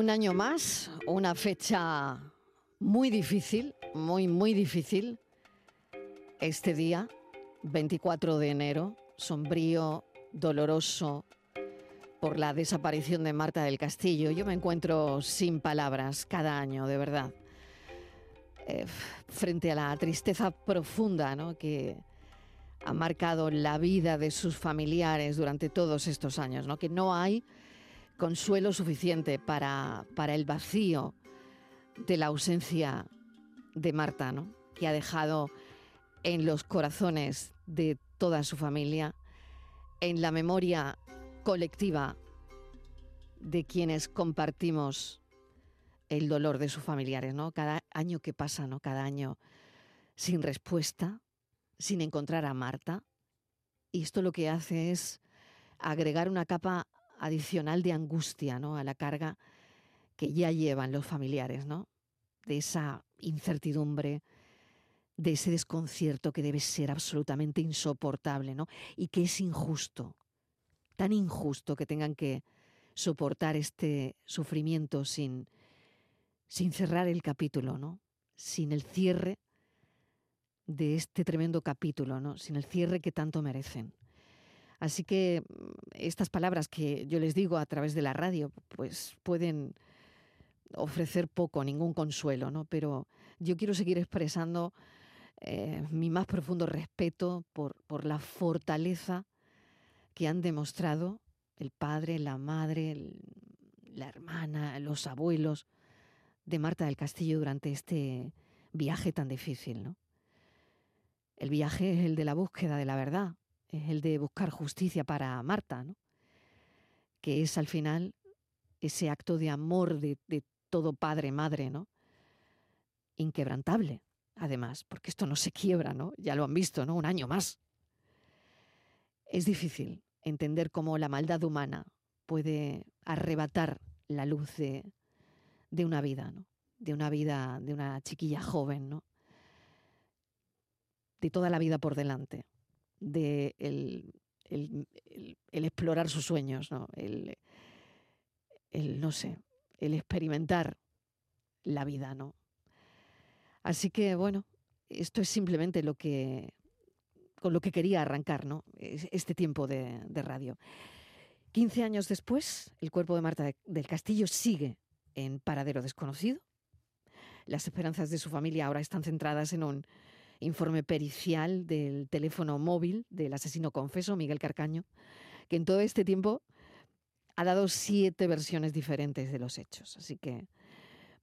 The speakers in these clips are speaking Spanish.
Un año más, una fecha muy difícil, muy, muy difícil. Este día, 24 de enero, sombrío, doloroso por la desaparición de Marta del Castillo. Yo me encuentro sin palabras cada año, de verdad, eh, frente a la tristeza profunda ¿no? que ha marcado la vida de sus familiares durante todos estos años, ¿no? que no hay consuelo suficiente para, para el vacío de la ausencia de Marta, ¿no? que ha dejado en los corazones de toda su familia, en la memoria colectiva de quienes compartimos el dolor de sus familiares, ¿no? Cada año que pasa, ¿no? Cada año sin respuesta, sin encontrar a Marta. Y esto lo que hace es agregar una capa adicional de angustia, ¿no? A la carga que ya llevan los familiares, ¿no? De esa incertidumbre, de ese desconcierto que debe ser absolutamente insoportable, ¿no? Y que es injusto, tan injusto que tengan que soportar este sufrimiento sin, sin cerrar el capítulo, ¿no? Sin el cierre de este tremendo capítulo, ¿no? Sin el cierre que tanto merecen. Así que mm, estas palabras que yo les digo a través de la radio, pues pueden ofrecer poco, ningún consuelo, ¿no? Pero yo quiero seguir expresando eh, mi más profundo respeto por, la fortaleza que han demostrado el padre, la madre, la hermana, los abuelos de Marta del Castillo durante este viaje tan difícil. El viaje es el de la búsqueda de la verdad, es el de buscar justicia para Marta, ¿no? Que es al final ese acto de amor de, todo padre, madre, ¿no? Inquebrantable además, porque esto no se quiebra, ¿no? Ya lo han visto, ¿no? Un año más. Es difícil entender cómo la maldad humana puede arrebatar la luz de, de una vida, ¿no? De una vida, de una chiquilla joven, ¿no? De toda la vida por delante, de el, el, el, explorar sus sueños, ¿no? El, no sé, el experimentar la vida, ¿no? Así que bueno, esto es simplemente lo que con lo que quería arrancar ¿no? este tiempo de, de radio. 15 años después, el cuerpo de Marta del Castillo sigue en paradero desconocido. Las esperanzas de su familia ahora están centradas en un informe pericial del teléfono móvil del asesino confeso, Miguel Carcaño, que en todo este tiempo ha dado siete versiones diferentes de los hechos. Así que,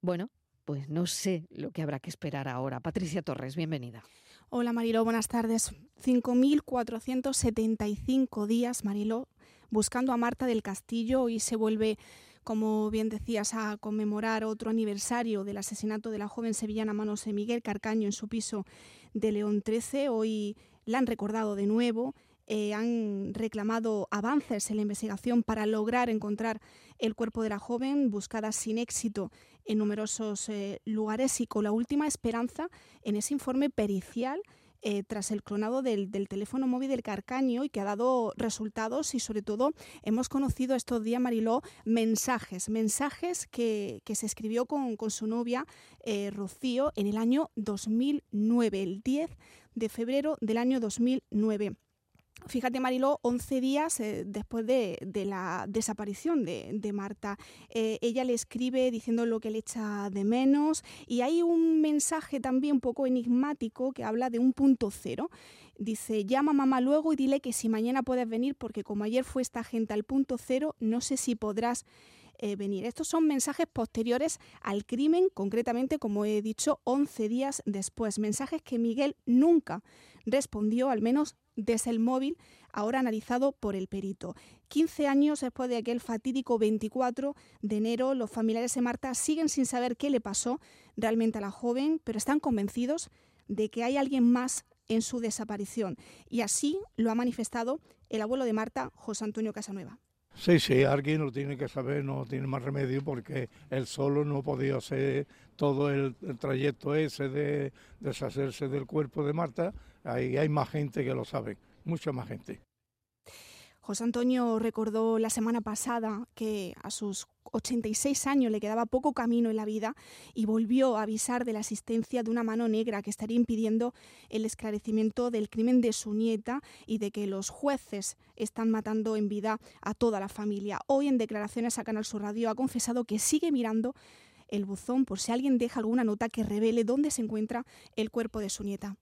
bueno, pues no sé lo que habrá que esperar ahora. Patricia Torres, bienvenida. Hola Mariló, buenas tardes. 5.475 días, Mariló, buscando a Marta del Castillo y se vuelve, como bien decías, a conmemorar otro aniversario del asesinato de la joven sevillana Manos de Miguel Carcaño en su piso de León 13. Hoy la han recordado de nuevo eh, han reclamado avances en la investigación para lograr encontrar el cuerpo de la joven, buscada sin éxito en numerosos eh, lugares y con la última esperanza en ese informe pericial eh, tras el clonado del, teléfono móvil del Carcaño y que ha dado resultados y sobre todo hemos conocido estos días, Mariló, mensajes, mensajes que, se escribió con, con su novia Rocío en el año 2009, el 10 de febrero del año 2009. Fíjate, Mariló, 11 días eh, después de, la desaparición de, Marta. Eh, ella le escribe diciendo lo que le echa de menos y hay un mensaje también un poco enigmático que habla de un punto cero. Dice, llama a mamá luego y dile que si mañana puedes venir porque como ayer fue esta gente al punto cero, no sé si podrás eh, venir. Estos son mensajes posteriores al crimen, concretamente, como he dicho, 11 días después. Mensajes que Miguel nunca respondió, al menos desde el móvil, ahora analizado por el perito. 15 años después de aquel fatídico 24 de enero, los familiares de Marta siguen sin saber qué le pasó realmente a la joven, pero están convencidos de que hay alguien más en su desaparición. Y así lo ha manifestado el abuelo de Marta, José Antonio Casanueva. Sí, sí, alguien lo tiene que saber, no tiene más remedio porque él solo no podía hacer todo el, trayecto ese de deshacerse del cuerpo de Marta. Hay más gente que lo sabe, mucha más gente. José Antonio recordó la semana pasada que a sus 86 años le quedaba poco camino en la vida y volvió a avisar de la existencia de una mano negra que estaría impidiendo el esclarecimiento del crimen de su nieta y de que los jueces están matando en vida a toda la familia. Hoy en declaraciones a Canal Sur Radio ha confesado que sigue mirando el buzón por si alguien deja alguna nota que revele dónde se encuentra el cuerpo de su nieta.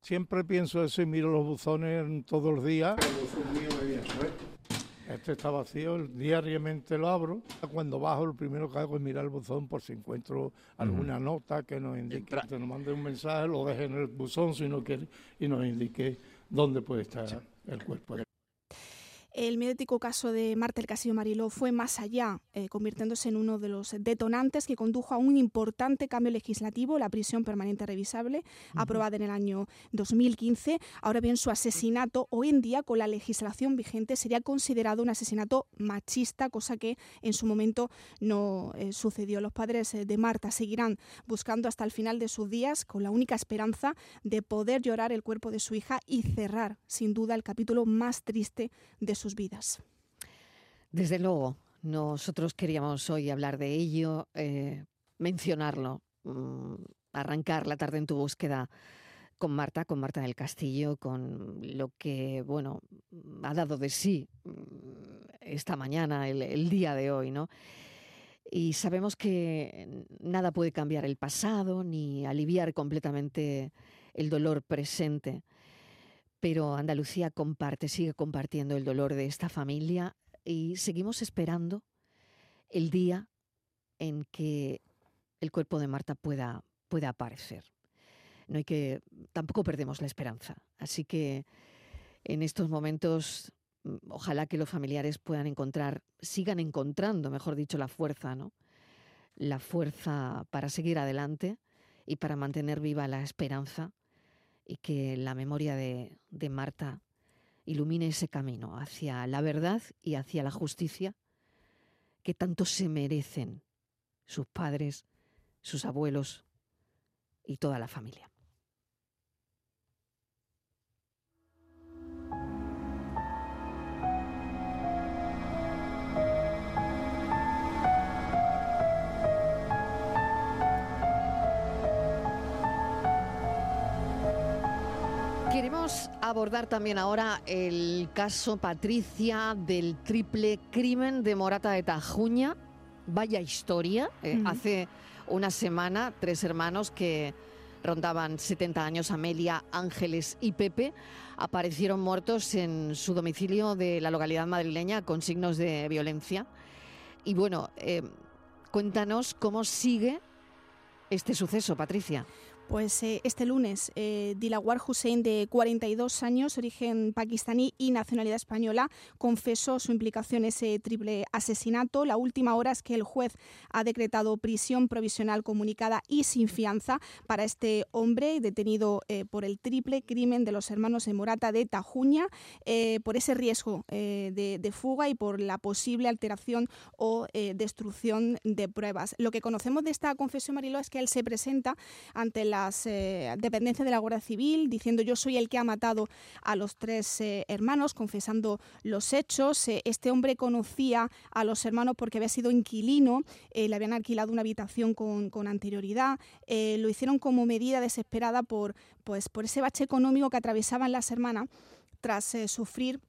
Siempre pienso eso y miro los buzones todos los días. Este está vacío, diariamente lo abro. Cuando bajo, lo primero que hago es mirar el buzón por si encuentro alguna nota que nos indique, que nos mande un mensaje, lo deje en el buzón si no quiere y nos indique dónde puede estar el cuerpo. El mediático caso de Marta el Castillo Mariló fue más allá, eh, convirtiéndose en uno de los detonantes que condujo a un importante cambio legislativo, la prisión permanente revisable, aprobada en el año 2015. Ahora bien, su asesinato hoy en día, con la legislación vigente, sería considerado un asesinato machista, cosa que en su momento no eh, sucedió. Los padres eh, de Marta seguirán buscando hasta el final de sus días, con la única esperanza de poder llorar el cuerpo de su hija y cerrar, sin duda, el capítulo más triste de vidas. Desde luego, nosotros queríamos hoy hablar de ello, eh, mencionarlo, mm, arrancar la tarde en tu búsqueda con Marta, con Marta del Castillo, con lo que, bueno, ha dado de sí mm, esta mañana, el, el día de hoy, ¿no? Y sabemos que nada puede cambiar el pasado ni aliviar completamente el dolor presente pero Andalucía comparte, sigue compartiendo el dolor de esta familia y seguimos esperando el día en que el cuerpo de Marta pueda, pueda aparecer. No hay que, tampoco perdemos la esperanza. Así que en estos momentos, mm, ojalá que los familiares puedan encontrar, sigan encontrando, mejor dicho, la fuerza, ¿no? La fuerza para seguir adelante y para mantener viva la esperanza y que la memoria de, de Marta ilumine ese camino hacia la verdad y hacia la justicia que tanto se merecen sus padres, sus abuelos y toda la familia. Abordar también ahora el caso Patricia del triple crimen de Morata de Tajuña. Vaya historia. Eh, hace una semana, tres hermanos que rondaban 70 años, Amelia, Ángeles y Pepe, aparecieron muertos en su domicilio de la localidad madrileña con signos de violencia. Y bueno, eh, cuéntanos cómo sigue este suceso, Patricia. Pues eh, este lunes, eh, Dilawar Hussein, de 42 años, origen pakistaní y nacionalidad española, confesó su implicación en ese triple asesinato. La última hora es que el juez ha decretado prisión provisional comunicada y sin fianza para este hombre detenido eh, por el triple crimen de los hermanos de Morata de Tajuña, por ese riesgo de, fuga y por la posible alteración o destrucción de pruebas. Lo que conocemos de esta confesión, Marilo, es que él se presenta ante la eh, dependencias de la Guardia Civil, diciendo yo soy el que ha matado a los tres eh, hermanos, confesando los hechos. Eh, este hombre conocía a los hermanos porque había sido inquilino, le habían alquilado una habitación con, con anterioridad, lo hicieron como medida desesperada por, pues, por ese bache económico que atravesaban las hermanas tras sufrir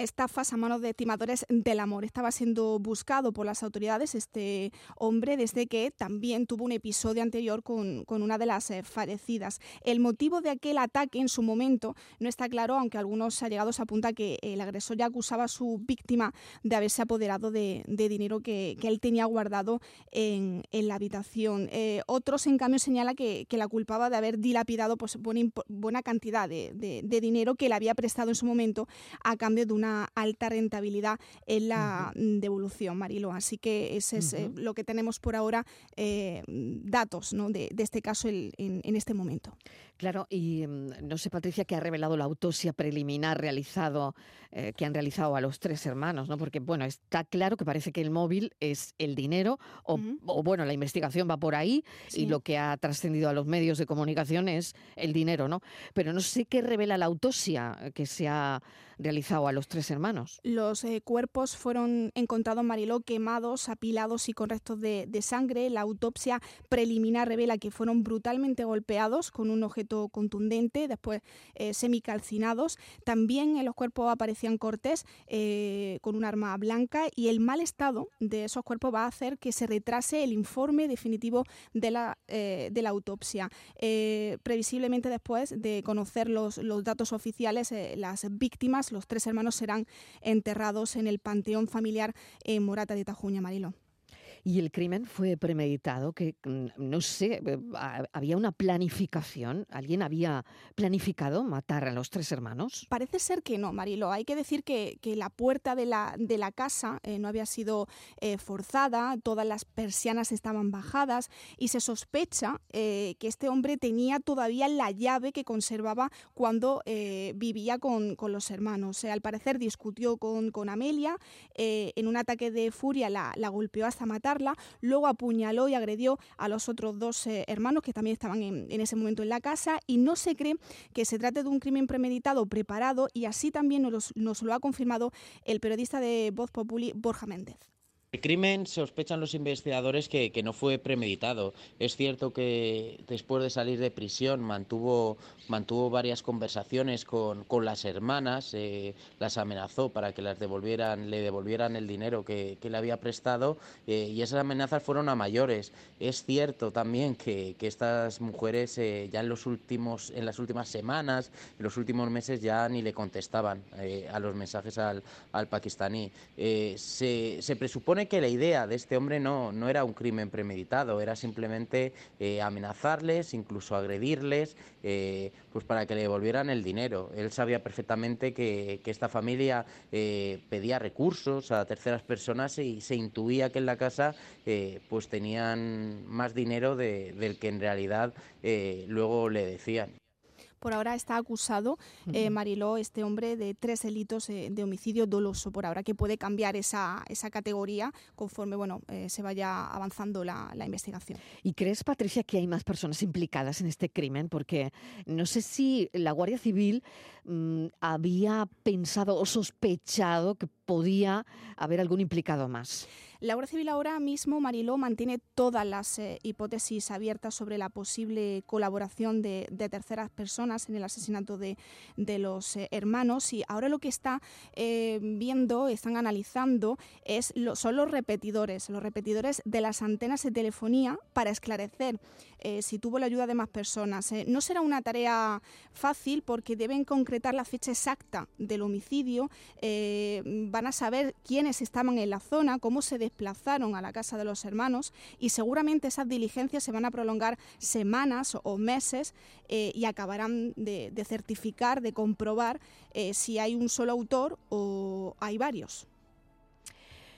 estafas a manos de timadores del amor. Estaba siendo buscado por las autoridades este hombre desde que también tuvo un episodio anterior con, una de las eh, fallecidas. El motivo de aquel ataque en su momento no está claro, aunque algunos allegados apuntan que el agresor ya acusaba a su víctima de haberse apoderado de, dinero que, él tenía guardado en, la habitación. Eh, otros, en cambio, señala que, la culpaba de haber dilapidado pues, buena, cantidad de, de dinero que le había prestado en su momento a cambio de una alta rentabilidad en la devolución, Marilo. Así que ese es eh, lo que tenemos por ahora, eh, datos de, este caso en, este momento. Claro, y mm, no sé, Patricia, qué ha revelado la autopsia preliminar realizado, eh, que han realizado a los tres hermanos, ¿no? Porque, bueno, está claro que parece que el móvil es el dinero, o, bueno, la investigación va por ahí, y lo que ha trascendido a los medios de comunicación es el dinero, ¿no? Pero no sé qué revela la autopsia que se ha realizado a los tres hermanos. Los eh, cuerpos fueron encontrados, Mariló, quemados, apilados y con restos de, sangre. La autopsia preliminar revela que fueron brutalmente golpeados con un objeto contundente, después eh, semicalcinados. También en los cuerpos aparecían cortes eh, con un arma blanca y el mal estado de esos cuerpos va a hacer que se retrase el informe definitivo de la, de la autopsia. previsiblemente después de conocer los, los datos oficiales, las víctimas los tres hermanos serán enterrados en el panteón familiar en Morata de Tajuña, Marilo. Y el crimen fue premeditado, que mm, no sé, eh, había una planificación, alguien había planificado matar a los tres hermanos. Parece ser que no, Marilo. Hay que decir que, la puerta de la, de la casa eh, no había sido eh, forzada, todas las persianas estaban bajadas y se sospecha que este hombre tenía todavía la llave que conservaba cuando vivía con, los hermanos. al parecer discutió con, con Amelia, en un ataque de furia la, la golpeó hasta matar luego apuñaló y agredió a los otros dos eh, hermanos que también estaban en, ese momento en la casa y no se cree que se trate de un crimen premeditado, preparado y así también nos, nos lo ha confirmado el periodista de Voz Populi, Borja Méndez. El crimen sospechan los investigadores que, no fue premeditado. Es cierto que después de salir de prisión mantuvo, mantuvo varias conversaciones con, las hermanas, eh, las amenazó para que las devolvieran, le devolvieran el dinero que, le había prestado eh, y esas amenazas fueron a mayores. Es cierto también que, estas mujeres eh, ya en, los últimos, en las últimas semanas, en los últimos meses ya ni le contestaban a los mensajes al, al pakistaní. se, se presupone que la idea de este hombre no, no era un crimen premeditado, era simplemente eh, amenazarles, incluso agredirles, eh, pues para que le devolvieran el dinero. Él sabía perfectamente que, esta familia eh, pedía recursos a terceras personas y se intuía que en la casa pues tenían más dinero del que en realidad luego le decían. Por ahora está acusado eh, Mariló, este hombre, de tres delitos eh, de homicidio doloso. Por ahora que puede cambiar esa, esa categoría conforme bueno eh, se vaya avanzando la, investigación. ¿Y crees, Patricia, que hay más personas implicadas en este crimen? Porque no sé si la Guardia Civil mm, había pensado o sospechado que podía haber algún implicado más. La Guardia Civil ahora mismo, Mariló, mantiene todas las eh, hipótesis abiertas sobre la posible colaboración de, terceras personas en el asesinato de, los eh, hermanos y ahora lo que está eh, viendo, están analizando, es son los repetidores, los repetidores de las antenas de telefonía para esclarecer si tuvo la ayuda de más personas. no será una tarea fácil porque deben concretar la fecha exacta del homicidio, van a saber quiénes estaban en la zona, cómo se desplazaron a la casa de los hermanos y seguramente esas diligencias se van a prolongar semanas o meses eh, y acabarán de, certificar, de comprobar eh, si hay un solo autor o hay varios.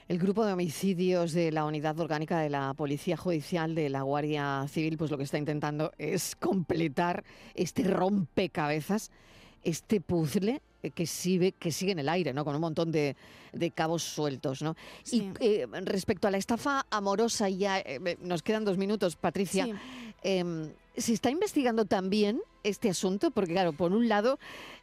El grupo de homicidios de la Unidad Orgánica de la Policía Judicial de la Guardia Civil, pues lo que está intentando es completar este rompecabezas, este puzzle que sigue, que sigue en el aire, ¿no? Con un montón de, cabos sueltos, ¿no? Y eh, respecto a la estafa amorosa, ya eh, nos quedan dos minutos, Patricia. Em, ¿Se está investigando también este asunto? Porque, claro, por un lado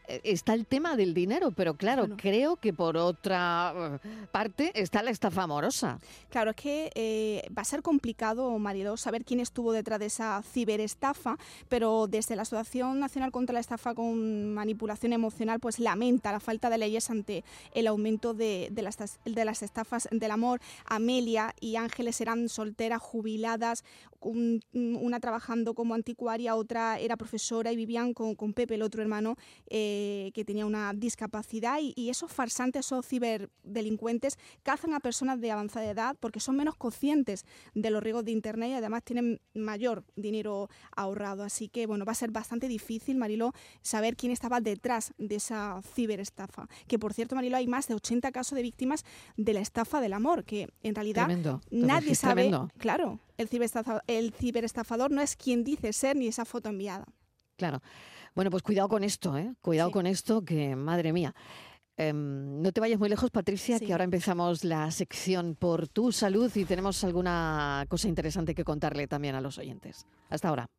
eh, está el tema del dinero, pero claro, creo que por otra eh, parte está la estafa amorosa. Claro, es que eh, va a ser complicado, Marido, saber quién estuvo detrás de esa ciberestafa, pero desde la Asociación Nacional contra la Estafa con Manipulación Emocional, pues lamenta la falta de leyes ante el aumento de, las, de las estafas del amor. Amelia y Ángeles eran solteras, jubiladas, una trabajando como anticuaria, otra era profesora y vivían con, Pepe, el otro hermano, eh, que tenía una discapacidad. Y, esos farsantes, esos ciberdelincuentes, cazan a personas de avanzada edad porque son menos conscientes de los riesgos de Internet y además tienen mayor dinero ahorrado. Así que, bueno, va a ser bastante difícil, Marilo, saber quién estaba detrás de esa ciberestafa. Que, por cierto, Marilo, hay más de 80 casos de víctimas de la estafa del amor, que en realidad nadie sabe. Claro, el ciberestafador, no es quien dice ser ni esa foto enviada. Claro. Bueno, pues cuidado con esto, ¿eh? Cuidado con esto, que madre mía. Em, no te vayas muy lejos, Patricia, que ahora empezamos la sección por tu salud y tenemos alguna cosa interesante que contarle también a los oyentes. Hasta ahora.